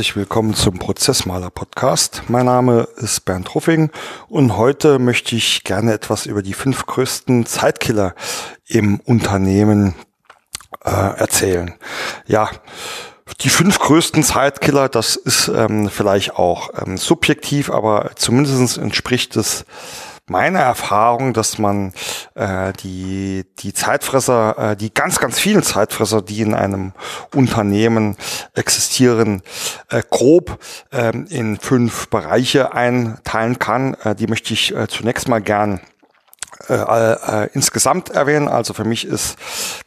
herzlich willkommen zum Prozessmaler Podcast. Mein Name ist Bernd Ruffing und heute möchte ich gerne etwas über die fünf größten Zeitkiller im Unternehmen äh, erzählen. Ja, die fünf größten Zeitkiller, das ist ähm, vielleicht auch ähm, subjektiv, aber zumindest entspricht es meiner Erfahrung, dass man äh, die, die Zeitfresser, äh, die ganz, ganz vielen Zeitfresser, die in einem Unternehmen existieren, äh, grob äh, in fünf Bereiche einteilen kann. Äh, die möchte ich äh, zunächst mal gern äh, äh, insgesamt erwähnen. Also für mich ist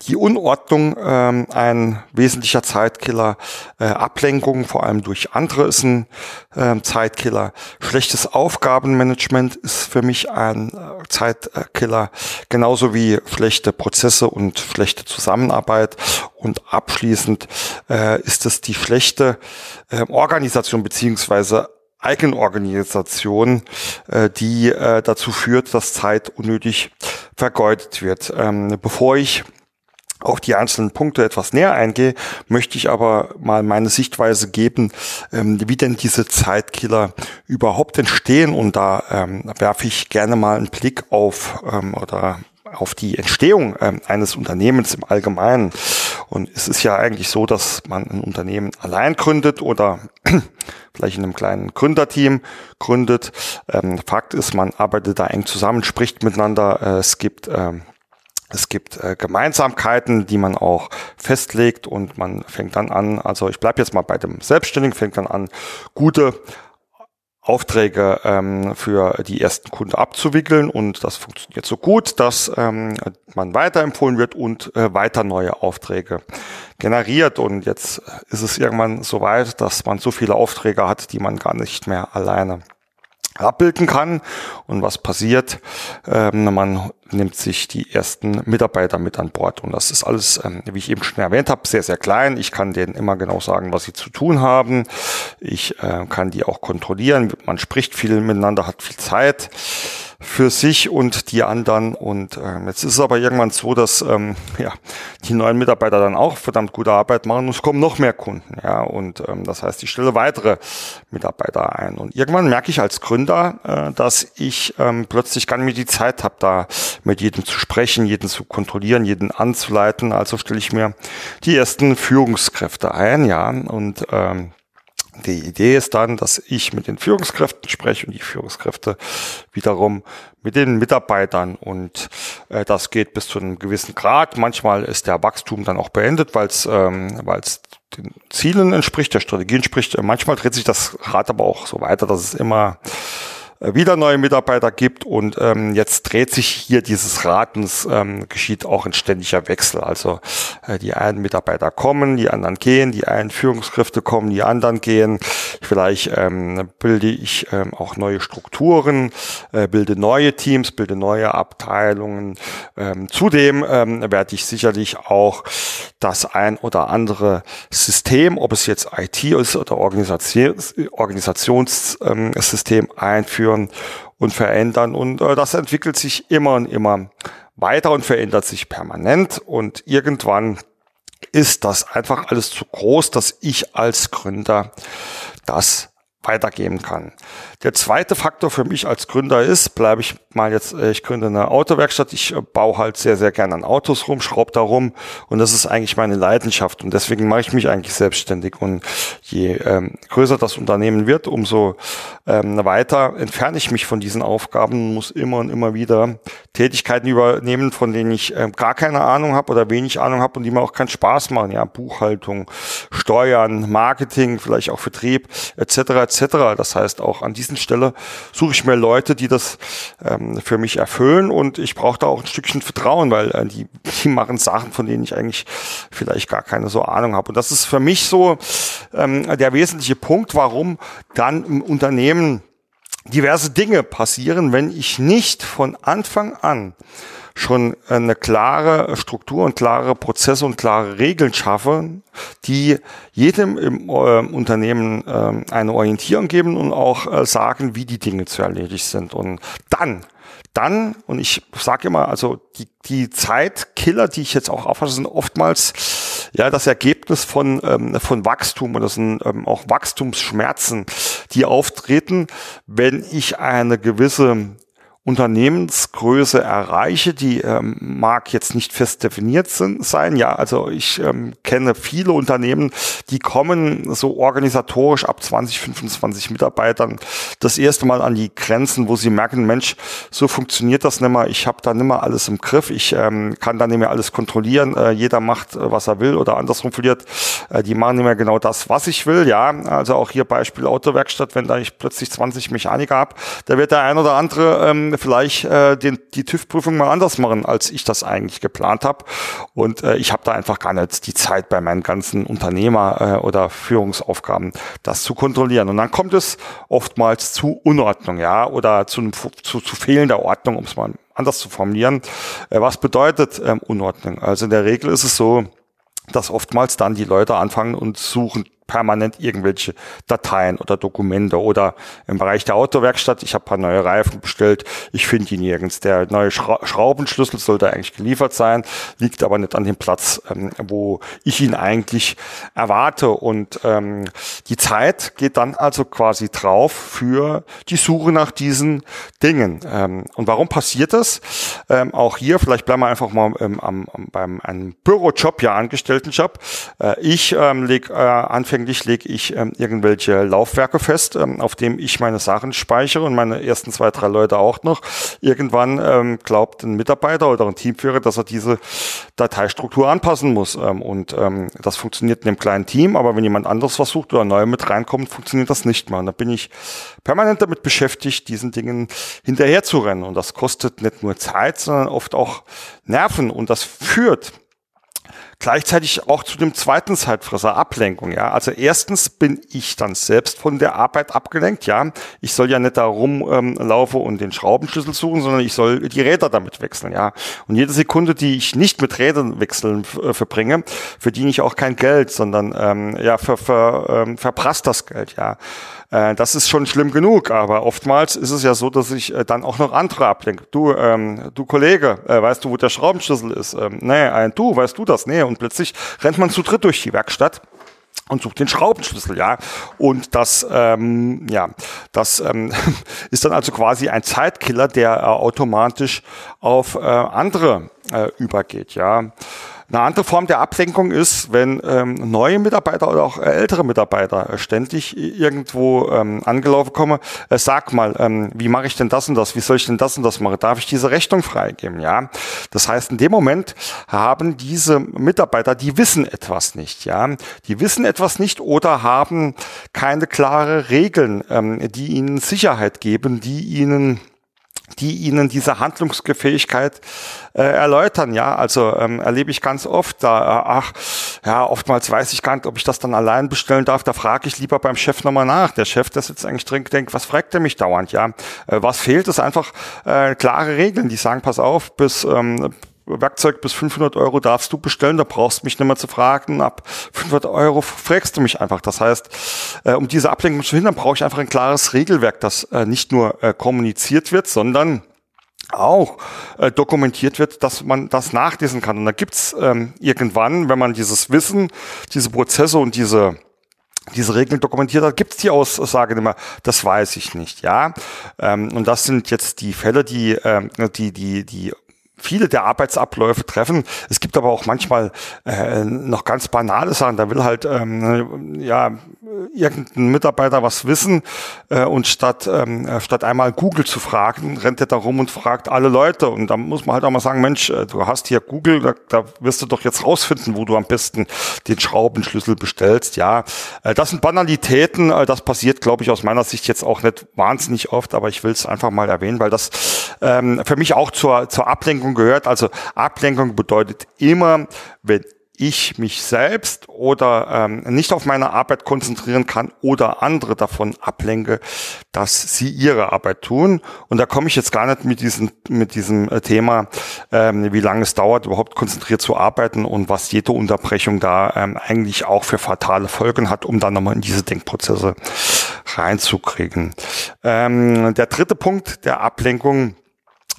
die Unordnung ähm, ein wesentlicher Zeitkiller. Äh, Ablenkung, vor allem durch andere, ist ein äh, Zeitkiller. Schlechtes Aufgabenmanagement ist für mich ein äh, Zeitkiller. Genauso wie schlechte Prozesse und schlechte Zusammenarbeit. Und abschließend äh, ist es die schlechte äh, Organisation beziehungsweise Eigenorganisation, äh, die äh, dazu führt, dass Zeit unnötig vergeudet wird. Ähm, bevor ich auf die einzelnen Punkte etwas näher eingehe, möchte ich aber mal meine Sichtweise geben, ähm, wie denn diese Zeitkiller überhaupt entstehen. Und da ähm, werfe ich gerne mal einen Blick auf ähm, oder auf die Entstehung ähm, eines Unternehmens im Allgemeinen. Und es ist ja eigentlich so, dass man ein Unternehmen allein gründet oder vielleicht in einem kleinen Gründerteam gründet. Ähm, Fakt ist, man arbeitet da eng zusammen, spricht miteinander. Äh, es gibt ähm, es gibt äh, Gemeinsamkeiten, die man auch festlegt und man fängt dann an, also ich bleibe jetzt mal bei dem Selbstständigen, fängt dann an, gute Aufträge ähm, für die ersten Kunden abzuwickeln und das funktioniert so gut, dass ähm, man weiterempfohlen wird und äh, weiter neue Aufträge generiert und jetzt ist es irgendwann so weit, dass man so viele Aufträge hat, die man gar nicht mehr alleine abbilden kann. Und was passiert? Ähm, man nimmt sich die ersten Mitarbeiter mit an Bord. Und das ist alles, ähm, wie ich eben schon erwähnt habe, sehr, sehr klein. Ich kann denen immer genau sagen, was sie zu tun haben. Ich äh, kann die auch kontrollieren. Man spricht viel miteinander, hat viel Zeit für sich und die anderen. Und ähm, jetzt ist es aber irgendwann so, dass ähm, ja, die neuen Mitarbeiter dann auch verdammt gute Arbeit machen und es kommen noch mehr Kunden. Ja, und ähm, das heißt, ich stelle weitere Mitarbeiter ein. Und irgendwann merke ich als Gründer, äh, dass ich ähm, plötzlich gar nicht mehr die Zeit habe, da mit jedem zu sprechen, jeden zu kontrollieren, jeden anzuleiten. Also stelle ich mir die ersten Führungskräfte ein, ja, und ähm, die Idee ist dann, dass ich mit den Führungskräften spreche und die Führungskräfte wiederum mit den Mitarbeitern und äh, das geht bis zu einem gewissen Grad. Manchmal ist der Wachstum dann auch beendet, weil es ähm, weil's den Zielen entspricht, der Strategie entspricht. Manchmal dreht sich das Rad aber auch so weiter, dass es immer äh, wieder neue Mitarbeiter gibt und ähm, jetzt dreht sich hier dieses Ratens, ähm, geschieht auch ein ständiger Wechsel. Also äh, die einen Mitarbeiter kommen, die anderen gehen, die einen Führungskräfte kommen, die anderen gehen. Vielleicht ähm, bilde ich ähm, auch neue Strukturen, äh, bilde neue Teams, bilde neue Abteilungen. Ähm, zudem ähm, werde ich sicherlich auch das ein oder andere System, ob es jetzt IT ist oder Organisations Organisationssystem einführen einführen und verändern. Und äh, das entwickelt sich immer und immer weiter und verändert sich permanent. Und irgendwann ist das einfach alles zu groß, dass ich als Gründer das weitergeben kann. Der zweite Faktor für mich als Gründer ist, bleibe ich mal jetzt, äh, ich gründe eine Autowerkstatt, ich äh, baue halt sehr, sehr gerne an Autos rum, schraube da rum. Und das ist eigentlich meine Leidenschaft. Und deswegen mache ich mich eigentlich selbstständig. Und je ähm, größer das Unternehmen wird, umso ähm, weiter entferne ich mich von diesen Aufgaben, muss immer und immer wieder Tätigkeiten übernehmen, von denen ich ähm, gar keine Ahnung habe oder wenig Ahnung habe und die mir auch keinen Spaß machen, ja, Buchhaltung, Steuern, Marketing, vielleicht auch Vertrieb etc. etc. Das heißt auch an diesen Stelle suche ich mir Leute, die das ähm, für mich erfüllen und ich brauche da auch ein Stückchen Vertrauen, weil äh, die, die machen Sachen, von denen ich eigentlich vielleicht gar keine so Ahnung habe. Und das ist für mich so ähm, der wesentliche Punkt, warum dann im Unternehmen diverse Dinge passieren, wenn ich nicht von Anfang an schon eine klare Struktur und klare Prozesse und klare Regeln schaffe, die jedem im äh, Unternehmen äh, eine Orientierung geben und auch äh, sagen, wie die Dinge zu erledigen sind. Und dann dann, und ich sage immer, also die, die Zeitkiller, die ich jetzt auch auffasse, sind oftmals ja das Ergebnis von, ähm, von Wachstum das sind ähm, auch Wachstumsschmerzen, die auftreten, wenn ich eine gewisse Unternehmensgröße erreiche, die ähm, mag jetzt nicht fest definiert sind, sein. Ja, also ich ähm, kenne viele Unternehmen, die kommen so organisatorisch ab 20, 25 Mitarbeitern das erste Mal an die Grenzen, wo sie merken, Mensch, so funktioniert das nicht mehr. Ich habe da nicht mehr alles im Griff. Ich ähm, kann da nicht mehr alles kontrollieren. Äh, jeder macht, äh, was er will oder andersrum verliert. Äh, die machen nicht mehr genau das, was ich will. Ja, also auch hier Beispiel Autowerkstatt, wenn da ich plötzlich 20 Mechaniker habe, da wird der ein oder andere ähm, vielleicht äh, den, die TÜV-Prüfung mal anders machen, als ich das eigentlich geplant habe. Und äh, ich habe da einfach gar nicht die Zeit bei meinen ganzen Unternehmer- äh, oder Führungsaufgaben, das zu kontrollieren. Und dann kommt es oftmals zu Unordnung, ja, oder zu, zu, zu fehlender Ordnung, um es mal anders zu formulieren. Äh, was bedeutet ähm, Unordnung? Also in der Regel ist es so, dass oftmals dann die Leute anfangen und suchen permanent irgendwelche Dateien oder Dokumente oder im Bereich der Autowerkstatt, ich habe paar neue Reifen bestellt, ich finde die nirgends. Der neue Schra Schraubenschlüssel sollte eigentlich geliefert sein, liegt aber nicht an dem Platz, ähm, wo ich ihn eigentlich erwarte. Und ähm, die Zeit geht dann also quasi drauf für die Suche nach diesen Dingen. Ähm, und warum passiert das? Ähm, auch hier, vielleicht bleiben wir einfach mal ähm, am, beim einem Bürojob, ja Angestelltenjob. Äh, ich ähm, lege äh, anfänglich lege ich ähm, irgendwelche Laufwerke fest, ähm, auf dem ich meine Sachen speichere und meine ersten zwei, drei Leute auch noch. Irgendwann ähm, glaubt ein Mitarbeiter oder ein Teamführer, dass er diese Dateistruktur anpassen muss. Ähm, und ähm, das funktioniert in einem kleinen Team, aber wenn jemand anderes versucht oder neu mit reinkommt, funktioniert das nicht mehr. Und da bin ich permanent damit beschäftigt, diesen Dingen hinterherzurennen. Und das kostet nicht nur Zeit, sondern oft auch Nerven. Und das führt gleichzeitig auch zu dem zweiten Zeitfresser Ablenkung. Ja, also erstens bin ich dann selbst von der Arbeit abgelenkt. Ja, ich soll ja nicht da rumlaufen ähm, und den Schraubenschlüssel suchen, sondern ich soll die Räder damit wechseln. Ja, und jede Sekunde, die ich nicht mit Rädern wechseln äh, verbringe, verdiene ich auch kein Geld, sondern ähm, ja, ver, ver, ähm, verprasst das Geld. Ja, äh, das ist schon schlimm genug, aber oftmals ist es ja so, dass ich äh, dann auch noch andere ablenke. Du, ähm, du Kollege, äh, weißt du, wo der Schraubenschlüssel ist? Ähm, nee, ein du, weißt du das? Nee, und plötzlich rennt man zu dritt durch die Werkstatt und sucht den Schraubenschlüssel, ja. Und das, ähm, ja, das ähm, ist dann also quasi ein Zeitkiller, der äh, automatisch auf äh, andere äh, übergeht, ja. Eine andere Form der Ablenkung ist, wenn ähm, neue Mitarbeiter oder auch ältere Mitarbeiter äh, ständig irgendwo ähm, angelaufen kommen, äh, sag mal, ähm, wie mache ich denn das und das? Wie soll ich denn das und das machen? Darf ich diese Rechnung freigeben? Ja, das heißt, in dem Moment haben diese Mitarbeiter, die wissen etwas nicht, ja, die wissen etwas nicht oder haben keine klare Regeln, ähm, die ihnen Sicherheit geben, die ihnen die ihnen diese Handlungsgefähigkeit äh, erläutern. Ja, also ähm, erlebe ich ganz oft. Da, äh, ach, ja, oftmals weiß ich gar nicht, ob ich das dann allein bestellen darf. Da frage ich lieber beim Chef nochmal nach. Der Chef, der sitzt eigentlich drin, denkt, was fragt er mich dauernd? Ja, äh, was fehlt? Ist einfach äh, klare Regeln, die sagen, pass auf, bis ähm, Werkzeug bis 500 Euro darfst du bestellen, da brauchst du mich nicht mehr zu fragen. Ab 500 Euro fragst du mich einfach. Das heißt, äh, um diese Ablenkung zu verhindern, brauche ich einfach ein klares Regelwerk, das äh, nicht nur äh, kommuniziert wird, sondern auch äh, dokumentiert wird, dass man das nachlesen kann. Und da gibt's ähm, irgendwann, wenn man dieses Wissen, diese Prozesse und diese diese Regeln dokumentiert hat, gibt es die Aussage mehr, das weiß ich nicht, ja. Ähm, und das sind jetzt die Fälle, die, ähm, die, die, die viele der Arbeitsabläufe treffen. Es gibt aber auch manchmal äh, noch ganz banale Sachen. Da will halt ähm, ja irgendein Mitarbeiter was wissen äh, und statt ähm, äh, statt einmal Google zu fragen, rennt er da rum und fragt alle Leute. Und da muss man halt auch mal sagen, Mensch, äh, du hast hier Google, da, da wirst du doch jetzt rausfinden, wo du am besten den Schraubenschlüssel bestellst. Ja, äh, das sind Banalitäten. Äh, das passiert, glaube ich, aus meiner Sicht jetzt auch nicht wahnsinnig oft, aber ich will es einfach mal erwähnen, weil das ähm, für mich auch zur zur Ablenkung Ablenkung gehört. Also Ablenkung bedeutet immer, wenn ich mich selbst oder ähm, nicht auf meine Arbeit konzentrieren kann oder andere davon ablenke, dass sie ihre Arbeit tun. Und da komme ich jetzt gar nicht mit diesem, mit diesem äh, Thema, ähm, wie lange es dauert, überhaupt konzentriert zu arbeiten und was jede Unterbrechung da ähm, eigentlich auch für fatale Folgen hat, um dann nochmal in diese Denkprozesse reinzukriegen. Ähm, der dritte Punkt der Ablenkung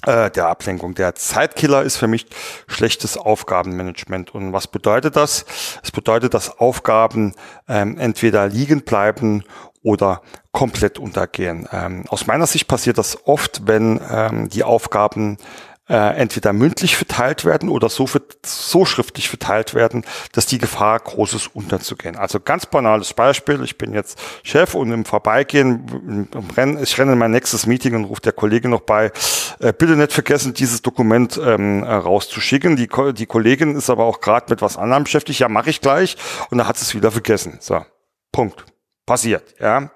äh, der Ablenkung. Der Zeitkiller ist für mich schlechtes Aufgabenmanagement. Und was bedeutet das? Es bedeutet, dass Aufgaben ähm, entweder liegen bleiben oder komplett untergehen. Ähm, aus meiner Sicht passiert das oft, wenn ähm, die Aufgaben äh, entweder mündlich verteilt werden oder so, so schriftlich verteilt werden, dass die Gefahr groß ist, unterzugehen. Also ganz banales Beispiel, ich bin jetzt Chef und im Vorbeigehen, im Rennen, ich renne in mein nächstes Meeting und ruft der Kollege noch bei, äh, bitte nicht vergessen, dieses Dokument ähm, äh, rauszuschicken. Die, die Kollegin ist aber auch gerade mit was anderem beschäftigt, ja, mache ich gleich und da hat es wieder vergessen. So, Punkt. Passiert, ja.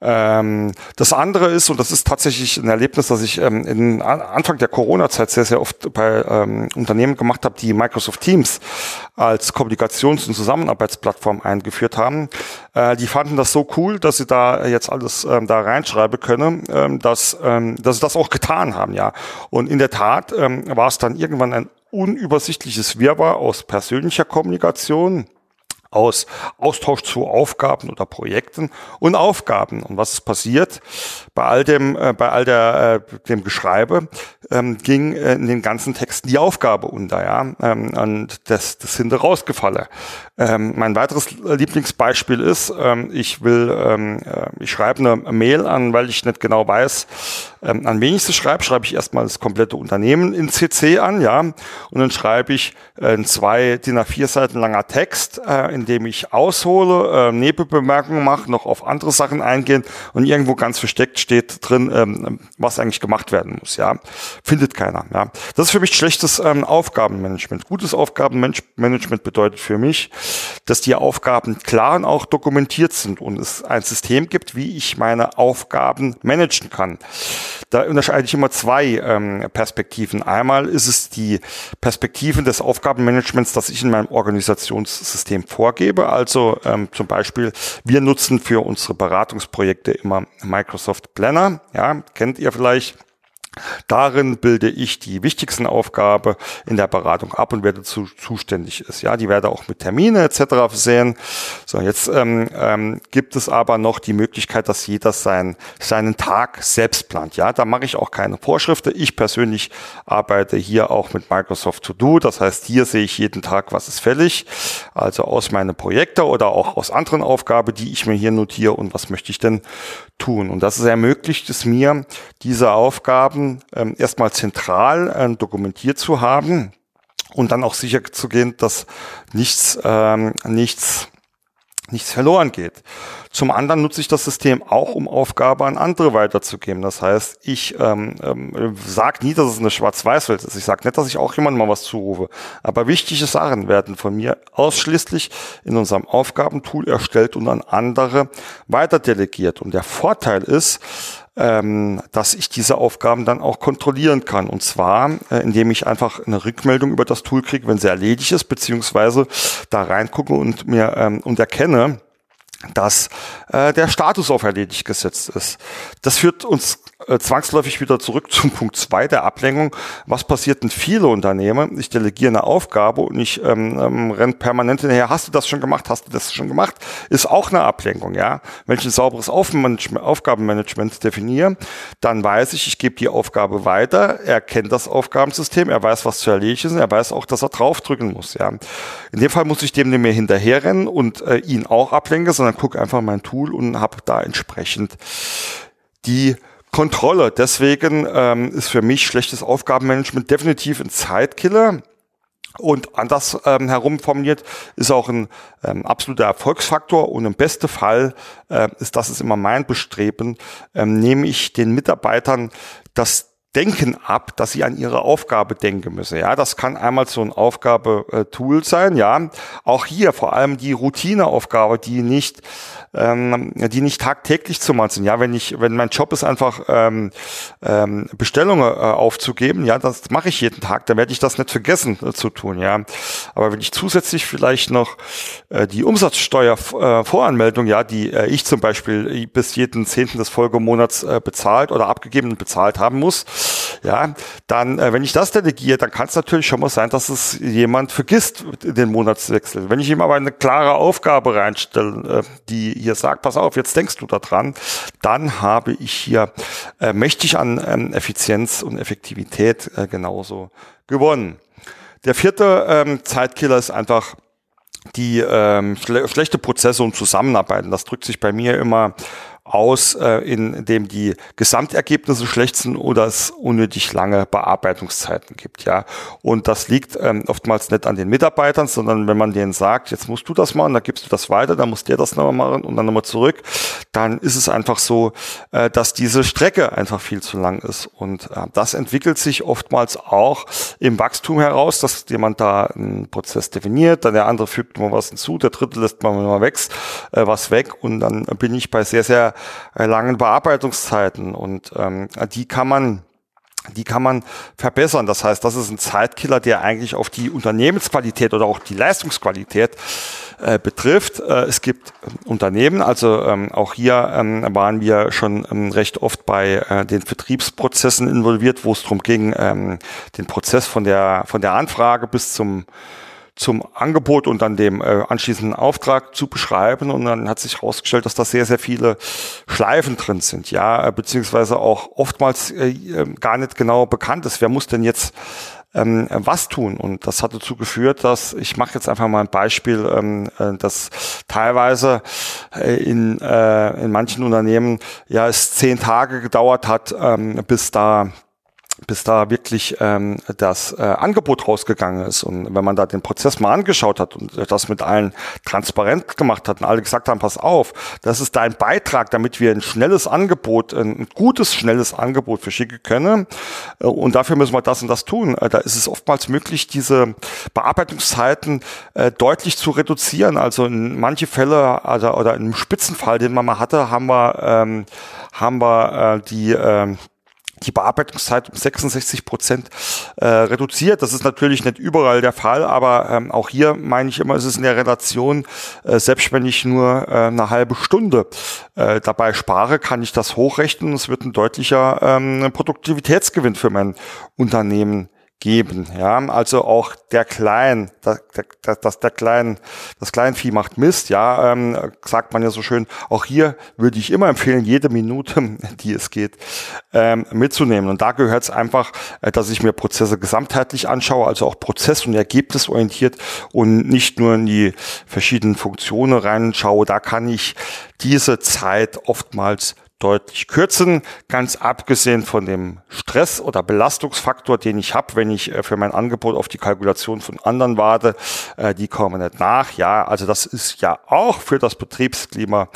Ähm, das andere ist, und das ist tatsächlich ein Erlebnis, das ich ähm, in Anfang der Corona-Zeit sehr, sehr oft bei ähm, Unternehmen gemacht habe, die Microsoft Teams als Kommunikations- und Zusammenarbeitsplattform eingeführt haben. Äh, die fanden das so cool, dass sie da jetzt alles ähm, da reinschreiben können, ähm, dass, ähm, dass sie das auch getan haben, ja. Und in der Tat ähm, war es dann irgendwann ein unübersichtliches Wirrwarr aus persönlicher Kommunikation, aus Austausch zu Aufgaben oder Projekten und Aufgaben. Und was ist passiert? Bei all dem, äh, bei all der, äh, dem Geschreibe ähm, ging äh, in den ganzen Texten die Aufgabe unter, ja, ähm, und das, das sind rausgefallen. Ähm, mein weiteres Lieblingsbeispiel ist, ähm, ich will, ähm, äh, ich schreibe eine Mail an, weil ich nicht genau weiß, ähm, an wen ich sie schreibe, schreibe ich erstmal das komplette Unternehmen in CC an, ja, und dann schreibe ich äh, zwei DIN A4 Seiten langer Text, äh, in dem ich aushole, äh, Nebenbemerkungen mache, noch auf andere Sachen eingehen und irgendwo ganz versteckt steht drin, ähm, was eigentlich gemacht werden muss, ja, findet keiner, ja. Das ist für mich schlechtes ähm, Aufgabenmanagement. Gutes Aufgabenmanagement bedeutet für mich, dass die Aufgaben klar und auch dokumentiert sind und es ein System gibt, wie ich meine Aufgaben managen kann. Da unterscheide ich immer zwei ähm, Perspektiven. Einmal ist es die Perspektiven des Aufgabenmanagements, das ich in meinem Organisationssystem vorgebe. Also ähm, zum Beispiel, wir nutzen für unsere Beratungsprojekte immer Microsoft Planner. Ja, kennt ihr vielleicht. Darin bilde ich die wichtigsten Aufgabe in der Beratung ab und werde zu, zuständig ist. Ja, die werde auch mit Termine etc. versehen. So, jetzt ähm, ähm, gibt es aber noch die Möglichkeit, dass jeder sein, seinen Tag selbst plant. Ja, da mache ich auch keine Vorschriften. Ich persönlich arbeite hier auch mit Microsoft To Do. Das heißt, hier sehe ich jeden Tag, was ist fällig. Also aus meinen Projekten oder auch aus anderen Aufgaben, die ich mir hier notiere und was möchte ich denn tun. Und das ermöglicht es mir, diese Aufgaben ähm, erstmal zentral äh, dokumentiert zu haben und dann auch sicher zu gehen, dass nichts, ähm, nichts nichts verloren geht. Zum anderen nutze ich das System auch, um Aufgabe an andere weiterzugeben. Das heißt, ich ähm, ähm, sage nie, dass es eine Schwarz-Weiß-Welt ist. Ich sage nicht, dass ich auch jemandem mal was zurufe. Aber wichtige Sachen werden von mir ausschließlich in unserem Aufgabentool erstellt und an andere weiter delegiert. Und der Vorteil ist, ähm, dass ich diese Aufgaben dann auch kontrollieren kann. Und zwar, äh, indem ich einfach eine Rückmeldung über das Tool kriege, wenn sie erledigt ist, beziehungsweise da reingucke und mir ähm, und erkenne, dass äh, der Status auf erledigt gesetzt ist. Das führt uns äh, zwangsläufig wieder zurück zum Punkt zwei der Ablenkung. Was passiert in viele Unternehmen? Ich delegiere eine Aufgabe und ich ähm, ähm, renne permanent hinterher. Hast du das schon gemacht? Hast du das schon gemacht? Ist auch eine Ablenkung, ja. Wenn ich ein sauberes Aufgabenmanagement definiere, dann weiß ich, ich gebe die Aufgabe weiter. Er kennt das Aufgabensystem, er weiß, was zu erledigen ist, er weiß auch, dass er draufdrücken muss, ja. In dem Fall muss ich dem nicht mehr hinterherrennen und äh, ihn auch ablenken, sondern gucke einfach mein Tool und habe da entsprechend die Kontrolle. Deswegen ähm, ist für mich schlechtes Aufgabenmanagement definitiv ein Zeitkiller. Und anders ähm, herum formuliert ist auch ein ähm, absoluter Erfolgsfaktor und im besten Fall äh, ist das ist immer mein Bestreben, ähm, nehme ich den Mitarbeitern das Denken ab, dass sie an ihre Aufgabe denken müssen. Ja, das kann einmal so ein Aufgabe-Tool sein. Ja, auch hier vor allem die Routineaufgabe, die nicht, ähm, die nicht tagtäglich zu machen sind. Ja, wenn ich, wenn mein Job ist einfach ähm, ähm, Bestellungen äh, aufzugeben, ja, das mache ich jeden Tag. Dann werde ich das nicht vergessen äh, zu tun. Ja, aber wenn ich zusätzlich vielleicht noch äh, die Umsatzsteuervoranmeldung, äh, ja, die äh, ich zum Beispiel bis jeden Zehnten des Folgemonats äh, bezahlt oder abgegeben bezahlt haben muss, ja, dann, äh, wenn ich das delegiere, dann kann es natürlich schon mal sein, dass es jemand vergisst, den Monatswechsel. Wenn ich ihm aber eine klare Aufgabe reinstelle, äh, die hier sagt, pass auf, jetzt denkst du daran, dann habe ich hier äh, mächtig an ähm, Effizienz und Effektivität äh, genauso gewonnen. Der vierte ähm, Zeitkiller ist einfach die ähm, schle schlechte Prozesse und Zusammenarbeiten. Das drückt sich bei mir immer aus, äh, in dem die Gesamtergebnisse schlecht sind oder es unnötig lange Bearbeitungszeiten gibt, ja. Und das liegt ähm, oftmals nicht an den Mitarbeitern, sondern wenn man denen sagt, jetzt musst du das machen, dann gibst du das weiter, dann muss der das nochmal machen und dann nochmal zurück, dann ist es einfach so, äh, dass diese Strecke einfach viel zu lang ist. Und äh, das entwickelt sich oftmals auch im Wachstum heraus, dass jemand da einen Prozess definiert, dann der andere fügt mal was hinzu, der dritte lässt mal, mal weg, äh, was weg und dann bin ich bei sehr, sehr langen Bearbeitungszeiten und ähm, die kann man die kann man verbessern. Das heißt, das ist ein Zeitkiller, der eigentlich auf die Unternehmensqualität oder auch die Leistungsqualität äh, betrifft. Äh, es gibt äh, Unternehmen, also ähm, auch hier ähm, waren wir schon ähm, recht oft bei äh, den Vertriebsprozessen involviert, wo es darum ging, ähm, den Prozess von der von der Anfrage bis zum zum Angebot und dann dem äh, anschließenden Auftrag zu beschreiben. Und dann hat sich herausgestellt, dass da sehr, sehr viele Schleifen drin sind, ja, äh, beziehungsweise auch oftmals äh, ähm, gar nicht genau bekannt ist, wer muss denn jetzt ähm, was tun. Und das hat dazu geführt, dass, ich mache jetzt einfach mal ein Beispiel, ähm, äh, dass teilweise äh, in, äh, in manchen Unternehmen ja es zehn Tage gedauert hat, ähm, bis da bis da wirklich ähm, das äh, Angebot rausgegangen ist. Und wenn man da den Prozess mal angeschaut hat und das mit allen transparent gemacht hat und alle gesagt haben, pass auf, das ist dein Beitrag, damit wir ein schnelles Angebot, ein gutes, schnelles Angebot verschicken können. Äh, und dafür müssen wir das und das tun. Äh, da ist es oftmals möglich, diese Bearbeitungszeiten äh, deutlich zu reduzieren. Also in manche Fälle also, oder einem Spitzenfall, den man mal hatte, haben wir, ähm, haben wir äh, die äh, die Bearbeitungszeit um 66 Prozent äh, reduziert. Das ist natürlich nicht überall der Fall, aber ähm, auch hier meine ich immer, ist es in der Relation, äh, selbst wenn ich nur äh, eine halbe Stunde äh, dabei spare, kann ich das hochrechnen. Es wird ein deutlicher ähm, Produktivitätsgewinn für mein Unternehmen geben. Ja, also auch der Klein, das, das, der Klein, das Kleinvieh macht Mist. Ja, ähm, sagt man ja so schön. Auch hier würde ich immer empfehlen, jede Minute, die es geht, ähm, mitzunehmen. Und da gehört es einfach, äh, dass ich mir Prozesse gesamtheitlich anschaue, also auch prozess- und ergebnisorientiert und nicht nur in die verschiedenen Funktionen reinschaue. Da kann ich diese Zeit oftmals deutlich kürzen, ganz abgesehen von dem Stress- oder Belastungsfaktor, den ich habe, wenn ich äh, für mein Angebot auf die Kalkulation von anderen warte, äh, die kommen nicht nach. Ja, also das ist ja auch für das Betriebsklima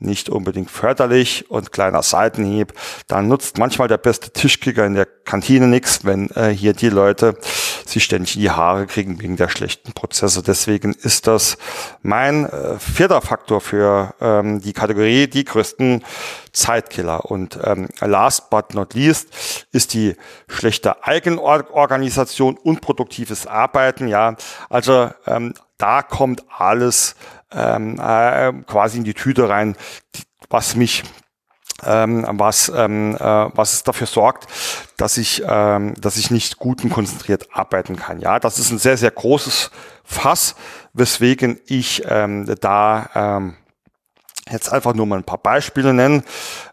nicht unbedingt förderlich und kleiner Seitenhieb. Dann nutzt manchmal der beste Tischkicker in der Kantine nichts, wenn äh, hier die Leute sich ständig in die Haare kriegen wegen der schlechten Prozesse. Deswegen ist das mein äh, vierter Faktor für ähm, die Kategorie die größten Zeitkiller. Und ähm, last but not least ist die schlechte Eigenorganisation, unproduktives Arbeiten. Ja, also ähm, da kommt alles ähm, äh, quasi in die Tüte rein, die, was mich ähm, was, ähm, äh, was es dafür sorgt, dass ich, ähm, dass ich nicht gut und konzentriert arbeiten kann. Ja, das ist ein sehr, sehr großes Fass, weswegen ich ähm, da ähm, jetzt einfach nur mal ein paar Beispiele nennen.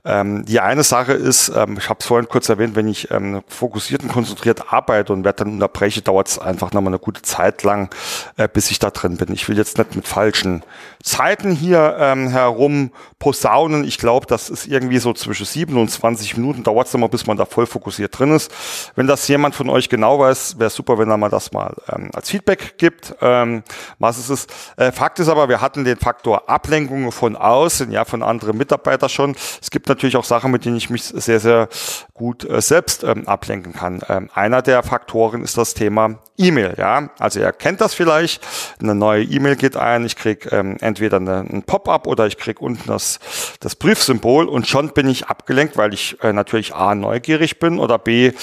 Ähm, die eine Sache ist, ähm, ich habe es vorhin kurz erwähnt, wenn ich ähm, fokussiert und konzentriert arbeite und werde dann unterbreche, dauert es einfach nochmal eine gute Zeit lang, äh, bis ich da drin bin. Ich will jetzt nicht mit falschen Zeiten hier ähm, herum posaunen. Ich glaube, das ist irgendwie so zwischen 27 Minuten dauert es immer, bis man da voll fokussiert drin ist. Wenn das jemand von euch genau weiß, wäre super, wenn er mal das mal ähm, als Feedback gibt, ähm, was es ist. Äh, Fakt ist aber, wir hatten den Faktor Ablenkung von außen, ja, von anderen Mitarbeitern schon. Es gibt natürlich auch Sachen, mit denen ich mich sehr, sehr gut äh, selbst ähm, ablenken kann. Ähm, einer der Faktoren ist das Thema E-Mail, ja. Also ihr kennt das vielleicht. Eine neue E-Mail geht ein, ich krieg ähm, entweder eine, ein Pop-up oder ich krieg unten das, das Briefsymbol und schon bin ich abgelenkt, weil ich äh, natürlich A neugierig bin oder B äh,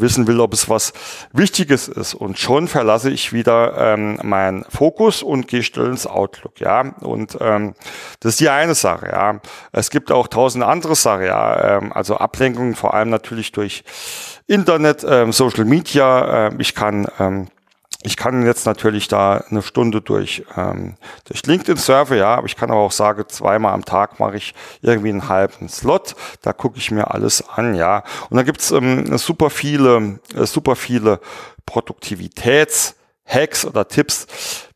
wissen will, ob es was Wichtiges ist. Und schon verlasse ich wieder ähm, meinen Fokus und gehe still ins Outlook, ja. Und ähm, das ist die eine Sache, ja. Es gibt auch tausend andere Sachen, ja. Ähm, also Ablenkungen, vor allem natürlich durch Internet, ähm, Social Media. Äh, ich kann ähm, ich kann jetzt natürlich da eine Stunde durch, ähm, durch LinkedIn surfen, ja, aber ich kann aber auch sagen, zweimal am Tag mache ich irgendwie einen halben Slot, da gucke ich mir alles an, ja. Und da gibt's ähm, super viele, äh, super viele Produktivitäts-Hacks oder Tipps,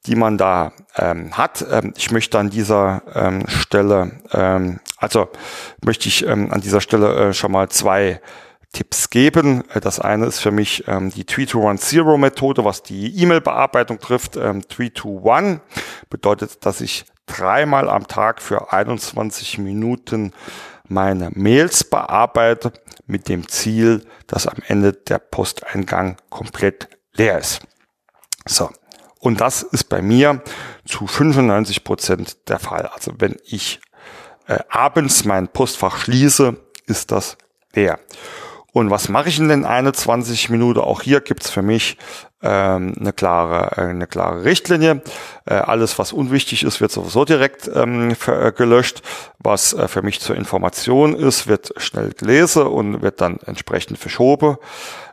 die man da ähm, hat. Ähm, ich möchte an dieser ähm, Stelle, ähm, also möchte ich ähm, an dieser Stelle äh, schon mal zwei Tipps geben. Äh, das eine ist für mich ähm, die 3-2-1-0-Methode, was die E-Mail-Bearbeitung trifft. Ähm, 3-2-1 bedeutet, dass ich dreimal am Tag für 21 Minuten meine Mails bearbeite mit dem Ziel, dass am Ende der Posteingang komplett leer ist. So. Und das ist bei mir zu 95 Prozent der Fall. Also wenn ich äh, abends mein Postfach schließe, ist das leer. Und was mache ich in den 21 Minuten? Auch hier gibt's für mich ähm, eine klare, äh, eine klare Richtlinie. Äh, alles, was unwichtig ist, wird sowieso direkt ähm, äh, gelöscht. Was äh, für mich zur Information ist, wird schnell gelesen und wird dann entsprechend verschoben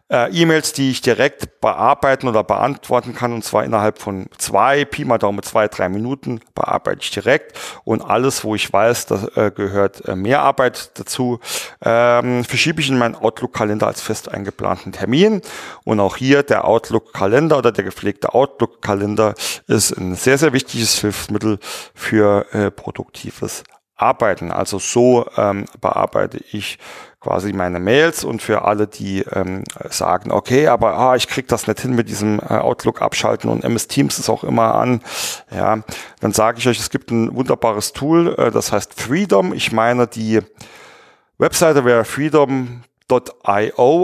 äh, E-Mails, die ich direkt bearbeiten oder beantworten kann, und zwar innerhalb von zwei, Pi mal Daumen zwei, drei Minuten bearbeite ich direkt. Und alles, wo ich weiß, da äh, gehört äh, mehr Arbeit dazu, ähm, verschiebe ich in meinen Outlook-Kalender als fest eingeplanten Termin. Und auch hier der Outlook-Kalender oder der gepflegte Outlook-Kalender ist ein sehr, sehr wichtiges Hilfsmittel für äh, produktives Arbeiten. Also so ähm, bearbeite ich quasi meine Mails und für alle, die ähm, sagen, okay, aber ah, ich krieg das nicht hin mit diesem äh, Outlook abschalten und MS Teams ist auch immer an, ja, dann sage ich euch, es gibt ein wunderbares Tool, äh, das heißt Freedom. Ich meine, die Webseite wäre freedom.io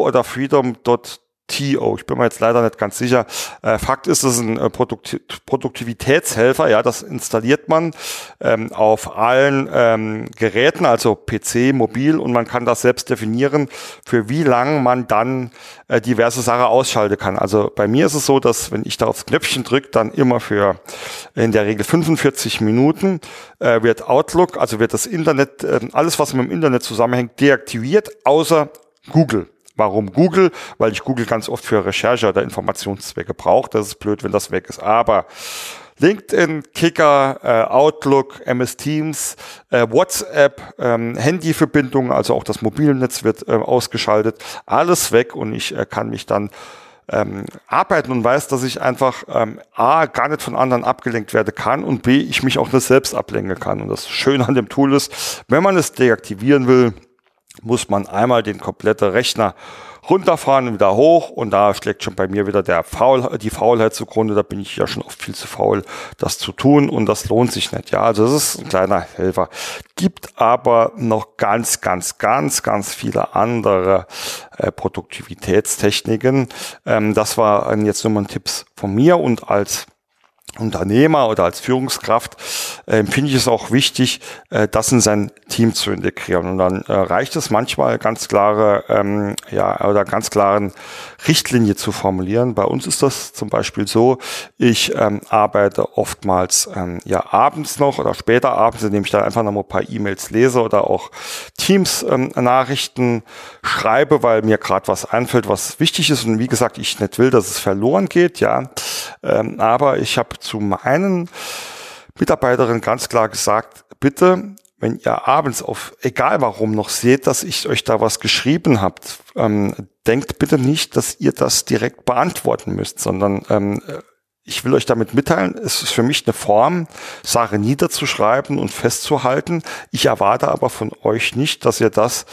oder freedom.io TO. Ich bin mir jetzt leider nicht ganz sicher. Äh, Fakt ist, es ist ein äh, Produkt Produktivitätshelfer. Ja, das installiert man ähm, auf allen ähm, Geräten, also PC, mobil, und man kann das selbst definieren, für wie lang man dann äh, diverse Sachen ausschalten kann. Also bei mir ist es so, dass wenn ich da aufs Knöpfchen drücke, dann immer für in der Regel 45 Minuten äh, wird Outlook, also wird das Internet, äh, alles was mit dem Internet zusammenhängt, deaktiviert, außer Google. Warum Google? Weil ich Google ganz oft für Recherche oder Informationszwecke brauche. Das ist blöd, wenn das weg ist. Aber LinkedIn, Kicker, äh, Outlook, MS Teams, äh, WhatsApp, ähm, Handyverbindungen, also auch das Mobilnetz wird äh, ausgeschaltet, alles weg und ich kann mich dann ähm, arbeiten und weiß, dass ich einfach ähm, A, gar nicht von anderen abgelenkt werden kann und B, ich mich auch nicht selbst ablenken kann. Und das Schöne an dem Tool ist, wenn man es deaktivieren will, muss man einmal den kompletten Rechner runterfahren und wieder hoch und da schlägt schon bei mir wieder der Faul, die Faulheit zugrunde. Da bin ich ja schon oft viel zu faul, das zu tun und das lohnt sich nicht. Ja, also das ist ein kleiner Helfer. Gibt aber noch ganz, ganz, ganz, ganz viele andere äh, Produktivitätstechniken. Ähm, das waren jetzt nur mal Tipps von mir und als Unternehmer oder als Führungskraft äh, empfinde ich es auch wichtig, äh, das in sein Team zu integrieren. Und dann äh, reicht es manchmal ganz klare, ähm, ja, oder ganz klaren Richtlinie zu formulieren. Bei uns ist das zum Beispiel so, ich ähm, arbeite oftmals ähm, ja abends noch oder später abends, indem ich dann einfach noch ein paar E-Mails lese oder auch Teams-Nachrichten ähm, schreibe, weil mir gerade was einfällt, was wichtig ist. Und wie gesagt, ich nicht will, dass es verloren geht, ja. Ähm, aber ich habe zu meinen Mitarbeiterinnen ganz klar gesagt, bitte, wenn ihr abends auf, egal warum, noch seht, dass ich euch da was geschrieben habt, ähm, denkt bitte nicht, dass ihr das direkt beantworten müsst, sondern ähm, ich will euch damit mitteilen, es ist für mich eine Form, Sache niederzuschreiben und festzuhalten. Ich erwarte aber von euch nicht, dass ihr das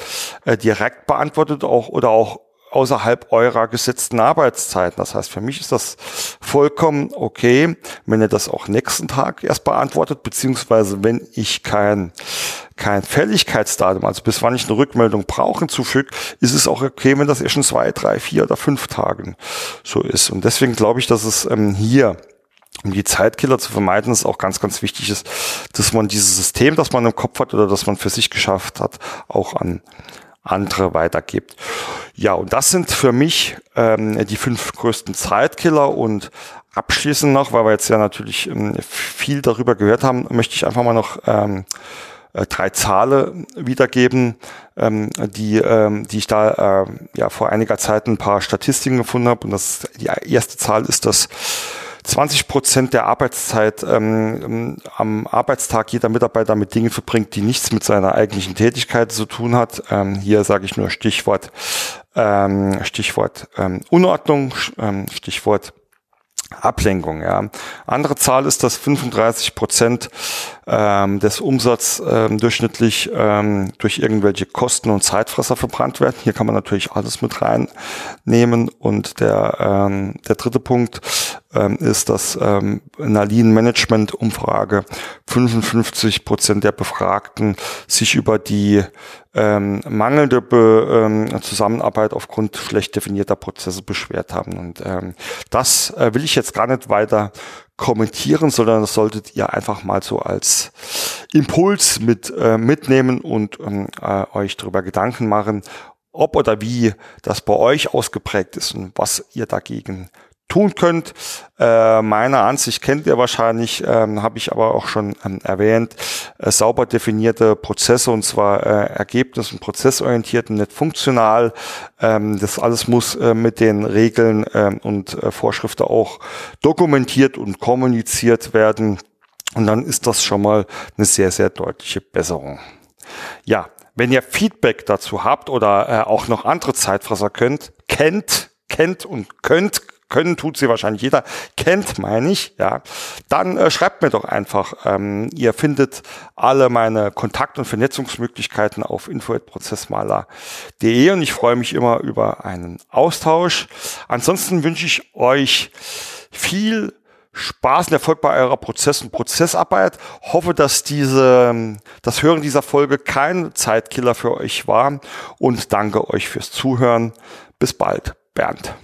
äh, direkt beantwortet auch oder auch außerhalb eurer gesetzten Arbeitszeiten. Das heißt, für mich ist das vollkommen okay, wenn ihr das auch nächsten Tag erst beantwortet, beziehungsweise wenn ich kein, kein Fälligkeitsdatum, also bis wann ich eine Rückmeldung brauche, zufüge, ist es auch okay, wenn das erst in zwei, drei, vier oder fünf Tagen so ist. Und deswegen glaube ich, dass es ähm, hier um die Zeitkiller zu vermeiden, ist auch ganz, ganz wichtig ist, dass man dieses System, das man im Kopf hat oder das man für sich geschafft hat, auch an andere weitergibt. Ja, und das sind für mich ähm, die fünf größten Zeitkiller und abschließend noch, weil wir jetzt ja natürlich ähm, viel darüber gehört haben, möchte ich einfach mal noch ähm, äh, drei Zahlen wiedergeben, ähm, die, ähm, die ich da äh, ja vor einiger Zeit ein paar Statistiken gefunden habe. Und das die erste Zahl ist, dass 20 Prozent der Arbeitszeit ähm, am Arbeitstag jeder Mitarbeiter mit Dingen verbringt, die nichts mit seiner eigentlichen Tätigkeit zu tun hat. Ähm, hier sage ich nur Stichwort ähm, Stichwort ähm, Unordnung, ähm, Stichwort Ablenkung. Ja. Andere Zahl ist, dass 35 Prozent ähm, des Umsatzes ähm, durchschnittlich ähm, durch irgendwelche Kosten und Zeitfresser verbrannt werden. Hier kann man natürlich alles mit reinnehmen. Und der, ähm, der dritte Punkt ähm, ist, dass ähm, in einer Lean-Management-Umfrage 55 Prozent der Befragten sich über die ähm, mangelnde Be ähm, Zusammenarbeit aufgrund schlecht definierter Prozesse beschwert haben. Und ähm, das äh, will ich jetzt gar nicht weiter kommentieren, sondern das solltet ihr einfach mal so als Impuls mit äh, mitnehmen und ähm, äh, euch darüber Gedanken machen, ob oder wie das bei euch ausgeprägt ist und was ihr dagegen tun könnt. Äh, meine Ansicht kennt ihr wahrscheinlich, ähm, habe ich aber auch schon ähm, erwähnt, äh, sauber definierte Prozesse und zwar äh, ergebnis- und prozessorientiert und nicht funktional. Ähm, das alles muss äh, mit den Regeln ähm, und äh, Vorschriften auch dokumentiert und kommuniziert werden. Und dann ist das schon mal eine sehr, sehr deutliche Besserung. Ja, wenn ihr Feedback dazu habt oder äh, auch noch andere Zeitfresser könnt, kennt, kennt und könnt, können tut sie wahrscheinlich jeder, kennt meine ich, ja, dann äh, schreibt mir doch einfach. Ähm, ihr findet alle meine Kontakt- und Vernetzungsmöglichkeiten auf info.prozessmaler.de und ich freue mich immer über einen Austausch. Ansonsten wünsche ich euch viel Spaß und Erfolg bei eurer Prozess- und Prozessarbeit. Hoffe, dass diese, das Hören dieser Folge kein Zeitkiller für euch war und danke euch fürs Zuhören. Bis bald, Bernd.